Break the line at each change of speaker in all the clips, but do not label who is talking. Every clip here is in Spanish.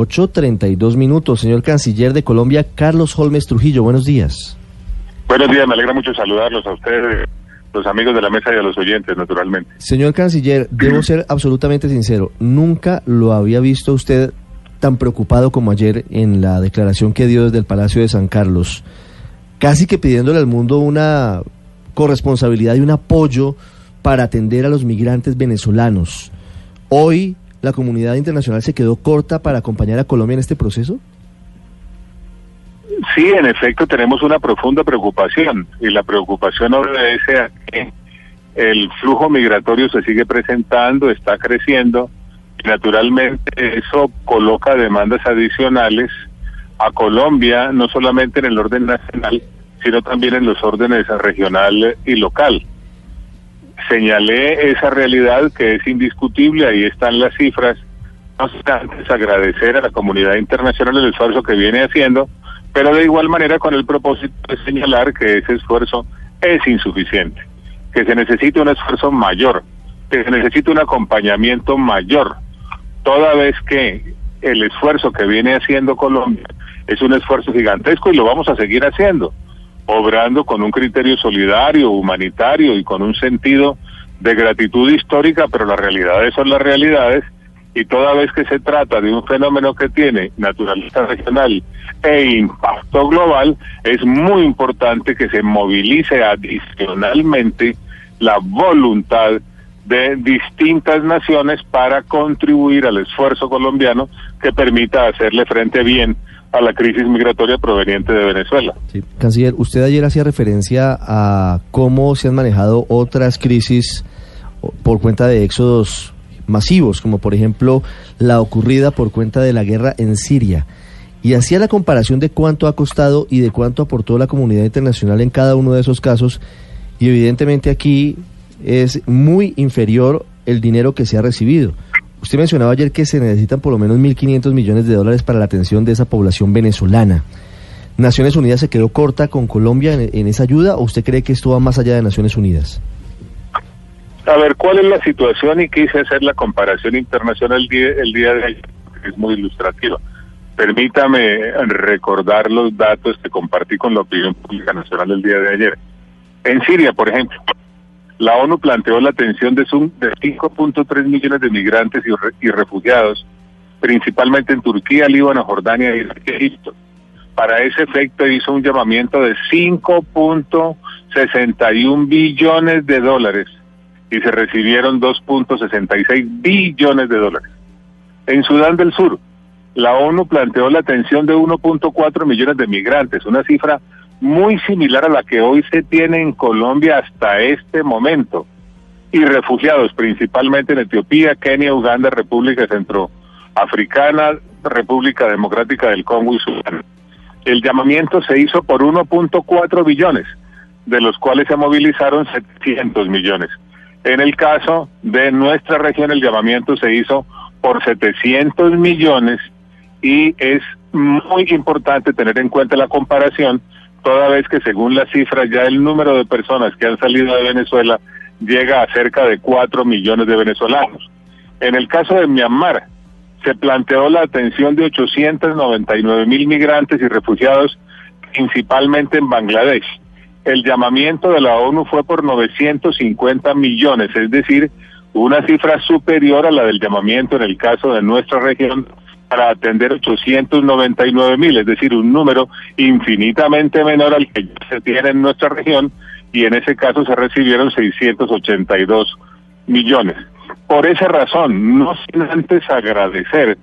8.32 minutos. Señor Canciller de Colombia, Carlos Holmes Trujillo, buenos días.
Buenos días, me alegra mucho saludarlos a ustedes, los amigos de la mesa y a los oyentes, naturalmente.
Señor Canciller, debo ser absolutamente sincero, nunca lo había visto usted tan preocupado como ayer en la declaración que dio desde el Palacio de San Carlos, casi que pidiéndole al mundo una corresponsabilidad y un apoyo para atender a los migrantes venezolanos. Hoy la comunidad internacional se quedó corta para acompañar a Colombia en este proceso?
Sí, en efecto tenemos una profunda preocupación y la preocupación obedece a que el flujo migratorio se sigue presentando, está creciendo y naturalmente eso coloca demandas adicionales a Colombia, no solamente en el orden nacional, sino también en los órdenes regional y local señalé esa realidad que es indiscutible, ahí están las cifras. No obstante, agradecer a la comunidad internacional el esfuerzo que viene haciendo, pero de igual manera con el propósito de señalar que ese esfuerzo es insuficiente, que se necesita un esfuerzo mayor, que se necesita un acompañamiento mayor, toda vez que el esfuerzo que viene haciendo Colombia es un esfuerzo gigantesco y lo vamos a seguir haciendo obrando con un criterio solidario, humanitario y con un sentido de gratitud histórica, pero las realidades son las realidades y toda vez que se trata de un fenómeno que tiene naturaleza regional e impacto global, es muy importante que se movilice adicionalmente la voluntad de distintas naciones para contribuir al esfuerzo colombiano que permita hacerle frente bien a la crisis migratoria proveniente de Venezuela.
Sí. Canciller, usted ayer hacía referencia a cómo se han manejado otras crisis por cuenta de éxodos masivos, como por ejemplo la ocurrida por cuenta de la guerra en Siria. Y hacía la comparación de cuánto ha costado y de cuánto aportó la comunidad internacional en cada uno de esos casos. Y evidentemente aquí es muy inferior el dinero que se ha recibido. Usted mencionaba ayer que se necesitan por lo menos 1.500 millones de dólares para la atención de esa población venezolana. ¿Naciones Unidas se quedó corta con Colombia en, esa ayuda o usted cree que esto va más allá de Naciones Unidas?
A ver, ¿cuál es la situación? Y quise hacer la comparación internacional el día, el día de ayer, es muy ilustrativa. Permítame recordar los datos que compartí con la opinión pública nacional el día de ayer. En Siria, por ejemplo, la ONU planteó la atención de, de 5.3 millones de migrantes y, refugiados, principalmente en Turquía, Líbano, Jordania y Egipto. Para ese efecto hizo un llamamiento de 5.61 billones de dólares y se recibieron 2.66 billones de dólares. En Sudán del Sur, la ONU planteó la atención de 1.4 millones de migrantes, una cifra muy similar a la que hoy se tiene en Colombia hasta este momento, y refugiados principalmente en Etiopía, Kenia, Uganda, República Centroafricana, República Democrática del Congo y Sudán. El llamamiento se hizo por 1.4 billones, de los cuales se movilizaron 700 millones. En el caso de nuestra región, el llamamiento se hizo por 700 millones y es muy importante tener en cuenta la comparación toda vez que según las cifras ya el número de personas que han salido de Venezuela llega a cerca de 4 millones de venezolanos. En el caso de Myanmar, se planteó la atención de 899 mil migrantes y refugiados, principalmente en Bangladesh. El llamamiento de la ONU fue por 950 millones, es decir, una cifra superior a la del llamamiento en el caso de nuestra región para atender 899 mil, es decir, un número infinitamente menor al que se tiene en nuestra región y en ese caso se recibieron 682 millones. Por esa razón, no sin antes agradecer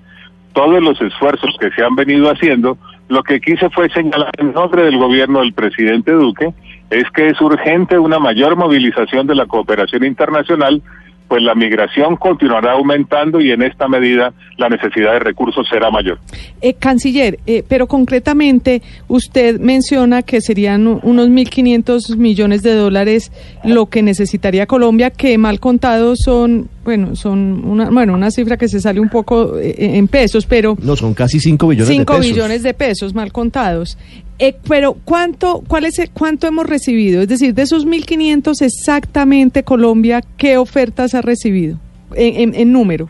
todos los esfuerzos que se han venido haciendo, lo que quise fue señalar en nombre del gobierno del presidente Duque es que es urgente una mayor movilización de la cooperación internacional pues la migración continuará aumentando y en esta medida la necesidad de recursos será mayor.
Eh, canciller, eh, pero concretamente usted menciona que serían unos 1.500 millones de dólares lo que necesitaría Colombia, que mal contados son, bueno, son una, bueno, una cifra que se sale un poco eh, en pesos, pero...
No, son casi 5 billones de pesos.
5 billones de pesos mal contados. Eh, pero ¿cuánto, cuál es, ¿cuánto hemos recibido? Es decir, de esos 1.500 exactamente Colombia, ¿qué ofertas ha recibido en, en, número?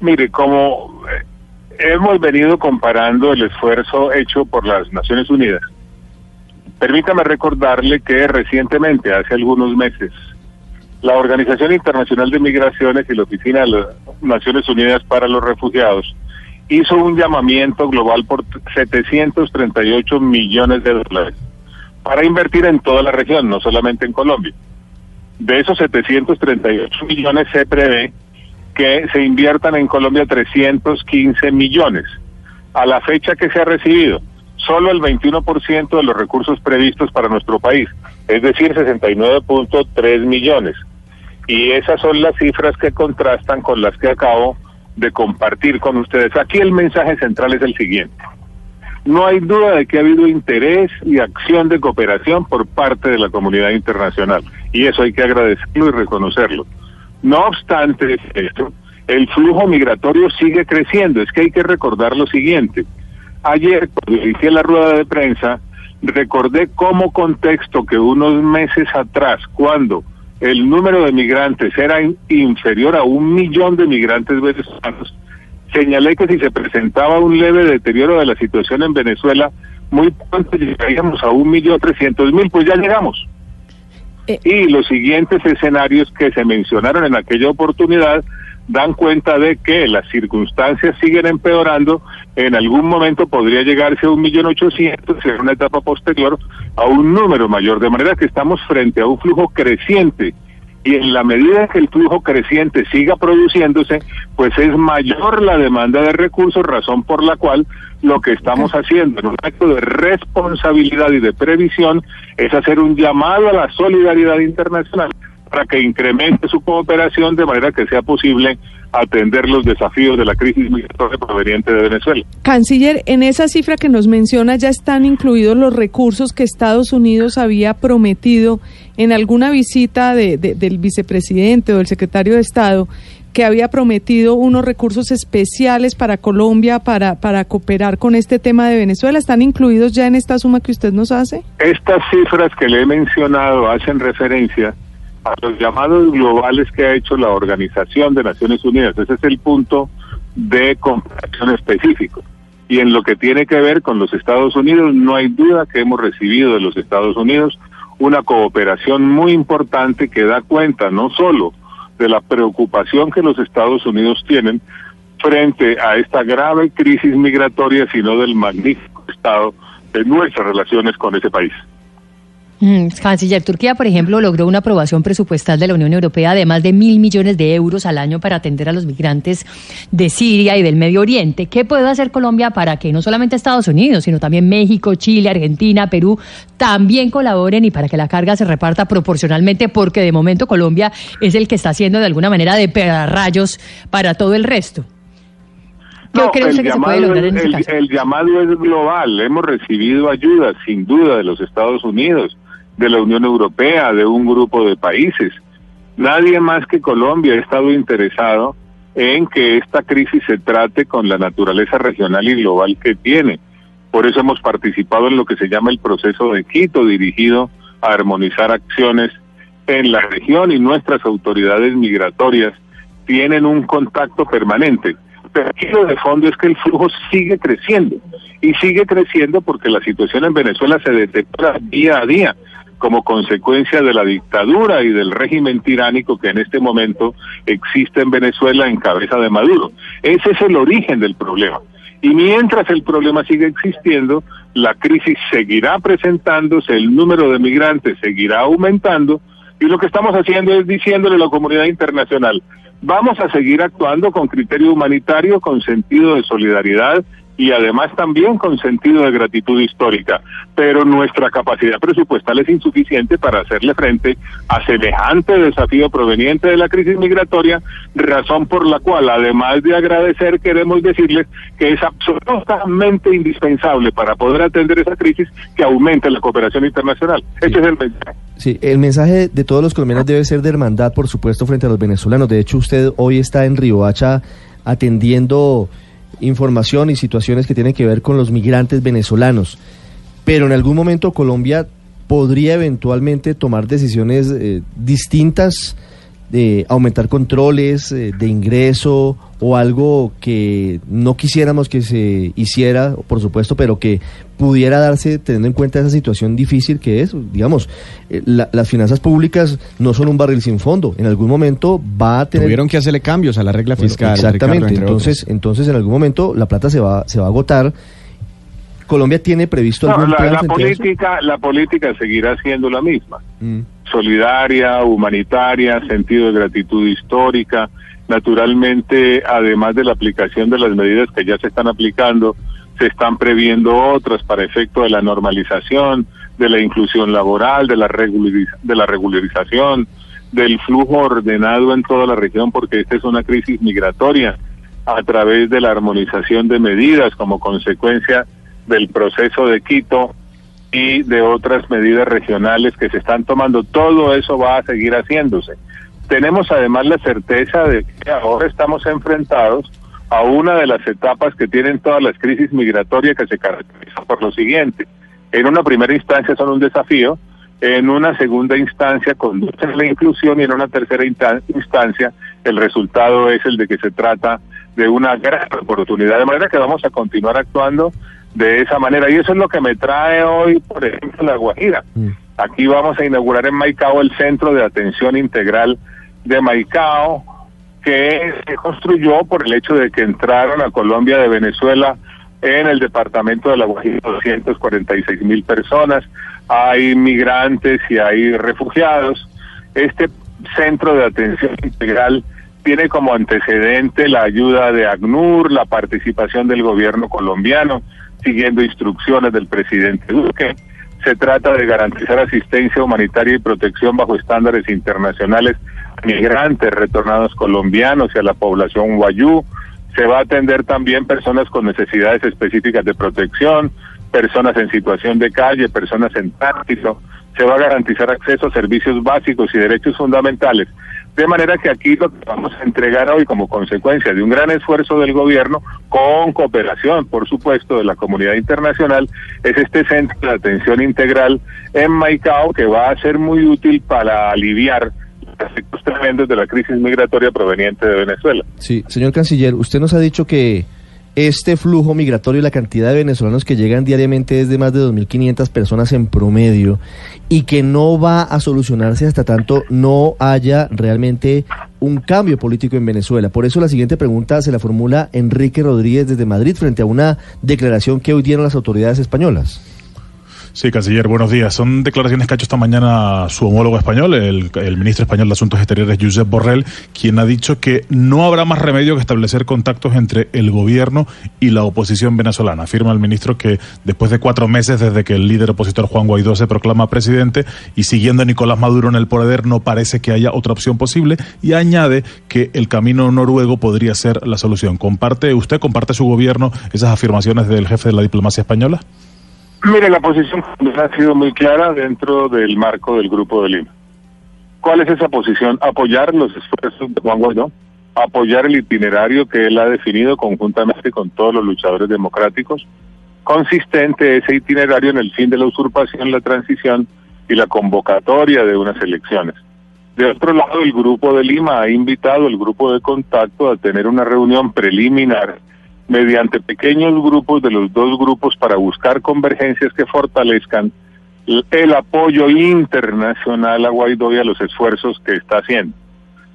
Mire, como hemos venido comparando el esfuerzo hecho por las Naciones Unidas. Permítame recordarle que recientemente, hace algunos meses, la Organización Internacional de Migraciones y la Oficina de las Naciones Unidas para los Refugiados hizo un llamamiento global por 738 millones de dólares para invertir en toda la región, no solamente en Colombia. De esos 738 millones se prevé que se inviertan en Colombia 315 millones. A la fecha que se ha recibido, solo el 21% de los recursos previstos para nuestro país, es decir, 69.3 millones. Y esas son las cifras que contrastan con las que acabo de compartir con ustedes. Aquí el mensaje central es el siguiente. No hay duda de que ha habido interés y acción de cooperación por parte de la comunidad internacional y eso hay que agradecerlo y reconocerlo. No obstante esto, el flujo migratorio sigue creciendo. Es que hay que recordar lo siguiente. Ayer, cuando hice la rueda de prensa, recordé como contexto que unos meses atrás, cuando el número de migrantes era inferior a un millón de migrantes venezolanos, señalé que si se presentaba un leve deterioro de la situación en Venezuela, muy pronto llegaríamos a un millón trescientos mil, pues ya llegamos. Eh. Y los siguientes escenarios que se mencionaron en aquella oportunidad dan cuenta de que las circunstancias siguen empeorando, en algún momento podría llegarse a un millón ochocientos, en una etapa posterior a un número mayor, de manera que estamos frente a un flujo creciente y en la medida que el flujo creciente siga produciéndose, pues es mayor la demanda de recursos, razón por la cual lo que estamos haciendo en un acto de responsabilidad y de previsión es hacer un llamado a la solidaridad internacional para que incremente su cooperación de manera que sea posible atender los desafíos de la crisis migratoria proveniente de Venezuela.
Canciller, en esa cifra que nos menciona ya están incluidos los recursos que Estados Unidos había prometido en alguna visita de, del vicepresidente o del secretario de Estado que había prometido unos recursos especiales para Colombia para, para cooperar con este tema de Venezuela. ¿Están incluidos ya en esta suma que usted nos hace?
Estas cifras que le he mencionado hacen referencia a los llamados globales que ha hecho la Organización de Naciones Unidas. Ese es el punto de comparación específico. Y en lo que tiene que ver con los Estados Unidos, no hay duda que hemos recibido de los Estados Unidos una cooperación muy importante que da cuenta no solo de la preocupación que los Estados Unidos tienen frente a esta grave crisis migratoria, sino del magnífico estado de nuestras relaciones con ese país.
Mm, canciller, Turquía, por ejemplo, logró una aprobación presupuestal de la Unión Europea de más de mil millones de euros al año para atender a los migrantes de Siria y del Medio Oriente. ¿Qué puede hacer Colombia para que no solamente Estados Unidos, sino también México, Chile, Argentina, Perú también colaboren y para que la carga se reparta proporcionalmente? Porque de momento Colombia es el que está haciendo de alguna manera de rayos para todo el resto.
No, el, llamado, el llamado es global. Hemos recibido ayuda, sin duda, de los Estados Unidos de la Unión Europea, de un grupo de países. Nadie más que Colombia ha estado interesado en que esta crisis se trate con la naturaleza regional y global que tiene. Por eso hemos participado en lo que se llama el proceso de Quito, dirigido a armonizar acciones en la región y nuestras autoridades migratorias tienen un contacto permanente. Pero aquí lo de fondo es que el flujo sigue creciendo y sigue creciendo porque la situación en Venezuela se detecta día a día como consecuencia de la dictadura y del régimen tiránico que en este momento existe en Venezuela en cabeza de Maduro. Ese es el origen del problema. Y mientras el problema sigue existiendo, la crisis seguirá presentándose, el número de migrantes seguirá aumentando y lo que estamos haciendo es diciéndole a la comunidad internacional, vamos a seguir actuando con criterio humanitario, con sentido de solidaridad y además también con sentido de gratitud histórica, pero nuestra capacidad presupuestal es insuficiente para hacerle frente a semejante desafío proveniente de la crisis migratoria, razón por la cual, además de agradecer, queremos decirles que es absolutamente indispensable para poder atender esa crisis que aumente la cooperación internacional. Ese es el mensaje.
Sí, el mensaje de todos los colombianos debe ser de hermandad, por supuesto, frente a los venezolanos. De hecho, usted hoy está en Riohacha atendiendo información y situaciones que tienen que ver con los migrantes venezolanos. Pero en algún momento Colombia podría eventualmente tomar decisiones eh, distintas de aumentar controles eh, de ingreso o algo que no quisiéramos que se hiciera, por supuesto, pero que pudiera darse teniendo en cuenta esa situación difícil que es, digamos, eh, las finanzas públicas no son un barril sin fondo, en algún momento va a tener...
Tuvieron que hacerle cambios a la regla fiscal.
exactamente, entonces, entonces en algún momento la plata se va, se va a agotar. Colombia tiene previsto algún
la, la política, la política seguirá siendo la misma. Mm. Solidaria, humanitaria, sentido de gratitud histórica, naturalmente, además de la aplicación de las medidas que ya se están aplicando, se están previendo otras para efecto de la normalización, de la inclusión laboral, de la, de la regularización, del flujo ordenado en toda la región, porque esta es una crisis migratoria, a través de la armonización de medidas como consecuencia del proceso de Quito y de otras medidas regionales que se están tomando. Todo eso va a seguir haciéndose. Tenemos además la certeza de que ahora estamos enfrentados a una de las etapas que tienen todas las crisis migratorias que se caracterizan por lo siguiente. En una primera instancia son un desafío, en una segunda instancia conducen a la inclusión y en una tercera instancia el resultado es el de que se trata de una gran oportunidad. De manera que vamos a continuar actuando de esa manera. Y eso es lo que me trae hoy, por ejemplo, La Guajira. Mm. Aquí vamos a inaugurar en Maicao el Centro de Atención Integral de Maicao, que se construyó por el hecho de que entraron a Colombia de Venezuela en el departamento de La Guajira 246 mil personas, hay migrantes y hay refugiados. Este centro de atención integral tiene como antecedente la ayuda de ACNUR, la participación del gobierno colombiano, siguiendo instrucciones del presidente Duque. Se trata de garantizar asistencia humanitaria y protección bajo estándares internacionales migrantes retornados colombianos y a la población guayú. Se va a atender también personas con necesidades específicas de protección, personas en situación de calle, personas en tránsito. Se va a garantizar acceso a servicios básicos y derechos fundamentales. De manera que aquí lo que vamos a entregar hoy como consecuencia de un gran esfuerzo del gobierno, con cooperación, por supuesto, de la comunidad internacional, es este centro de atención integral en Maicao que va a ser muy útil para aliviar efectos tremendos de la crisis migratoria proveniente de Venezuela.
Sí, señor canciller, usted nos ha dicho que este flujo migratorio y la cantidad de venezolanos que llegan diariamente es de más de 2.500 personas en promedio y que no va a solucionarse hasta tanto no haya realmente un cambio político en Venezuela. Por eso la siguiente pregunta se la formula Enrique Rodríguez desde Madrid frente a una declaración que hoy dieron las autoridades españolas.
Sí, canciller, buenos días. Son declaraciones que ha hecho esta mañana su homólogo español, el, ministro español de Asuntos Exteriores, Josep Borrell, quien ha dicho que no habrá más remedio que establecer contactos entre el gobierno y la oposición venezolana. Afirma el ministro que después de cuatro meses desde que el líder opositor Juan Guaidó se proclama presidente y siguiendo a Nicolás Maduro en el poder, no parece que haya otra opción posible y añade que el camino noruego podría ser la solución. ¿Comparte usted, comparte su gobierno esas afirmaciones del jefe de la diplomacia española?
Mire, la posición ha sido muy clara dentro del marco del Grupo de Lima. ¿Cuál es esa posición? Apoyar los esfuerzos de Juan Guaidó, apoyar el itinerario que él ha definido conjuntamente con todos los luchadores democráticos, consistente ese itinerario en el fin de la usurpación, la transición y la convocatoria de unas elecciones. De otro lado, el Grupo de Lima ha invitado al grupo de contacto a tener una reunión preliminar mediante pequeños grupos de los dos grupos para buscar convergencias que fortalezcan el apoyo internacional a Guaidó y a los esfuerzos que está haciendo.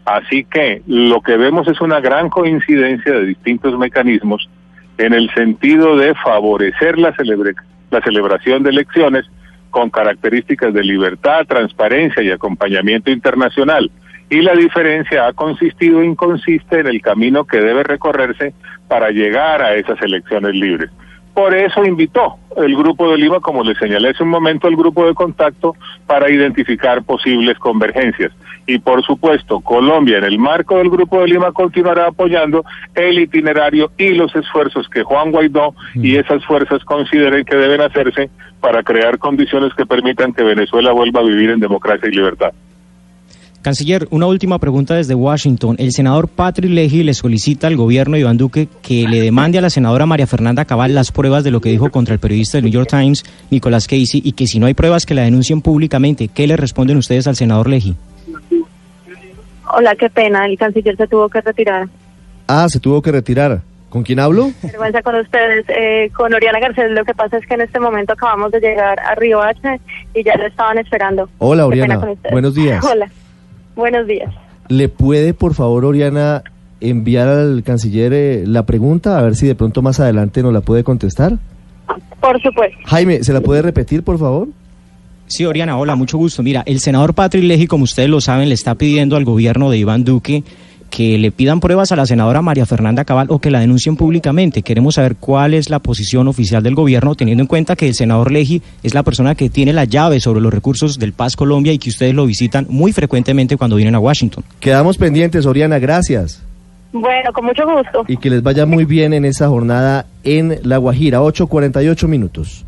Así que lo que vemos es una gran coincidencia de distintos mecanismos en el sentido de favorecer la, la celebración de elecciones con características de libertad, transparencia y acompañamiento internacional y la diferencia ha consistido y consiste en el camino que debe recorrerse para llegar a esas elecciones libres. Por eso invitó el Grupo de Lima, como le señalé hace un momento, el grupo de contacto para identificar posibles convergencias. Y por supuesto, Colombia, en el marco del Grupo de Lima, continuará apoyando el itinerario y los esfuerzos que Juan Guaidó y mm. esas fuerzas consideren que deben hacerse para crear condiciones que permitan que Venezuela vuelva a vivir en democracia y libertad.
Canciller, una última pregunta desde Washington. El senador Patrick Leahy le solicita al gobierno de Iván Duque que le demande a la senadora María Fernanda Cabal las pruebas de lo que dijo contra el periodista del New York Times, Nicolás Casey, y que si no hay pruebas que la denuncien públicamente. ¿Qué le responden ustedes al senador Leahy?
Hola, qué pena, el canciller se tuvo que retirar.
Ah, se tuvo que retirar. ¿Con quién hablo?
Vergüenza con ustedes, eh, con Oriana Garcés. Lo que pasa es que en este momento acabamos de llegar a Río H y ya lo estaban esperando.
Hola, Oriana.
con ustedes.
Buenos días.
Hola, buenos días.
¿Le puede, por favor, Oriana, enviar al canciller eh, la pregunta? A ver si de pronto más adelante nos la puede contestar.
Por supuesto.
Jaime, ¿se la puede repetir, por favor?
Sí, Oriana, hola, mucho gusto. Mira, el senador Patrick Leahy, como ustedes lo saben, le está pidiendo al gobierno de Iván Duque que le pidan pruebas a la senadora María Fernanda Cabal o que la denuncien públicamente. Queremos saber cuál es la posición oficial del gobierno, teniendo en cuenta que el senador Leahy es la persona que tiene la llave sobre los recursos del Paz Colombia y que ustedes lo visitan muy frecuentemente cuando vienen a Washington.
Quedamos pendientes, Oriana, gracias.
Bueno, con mucho gusto.
Y que les vaya muy bien en esa jornada en La Guajira, 8.48 minutos.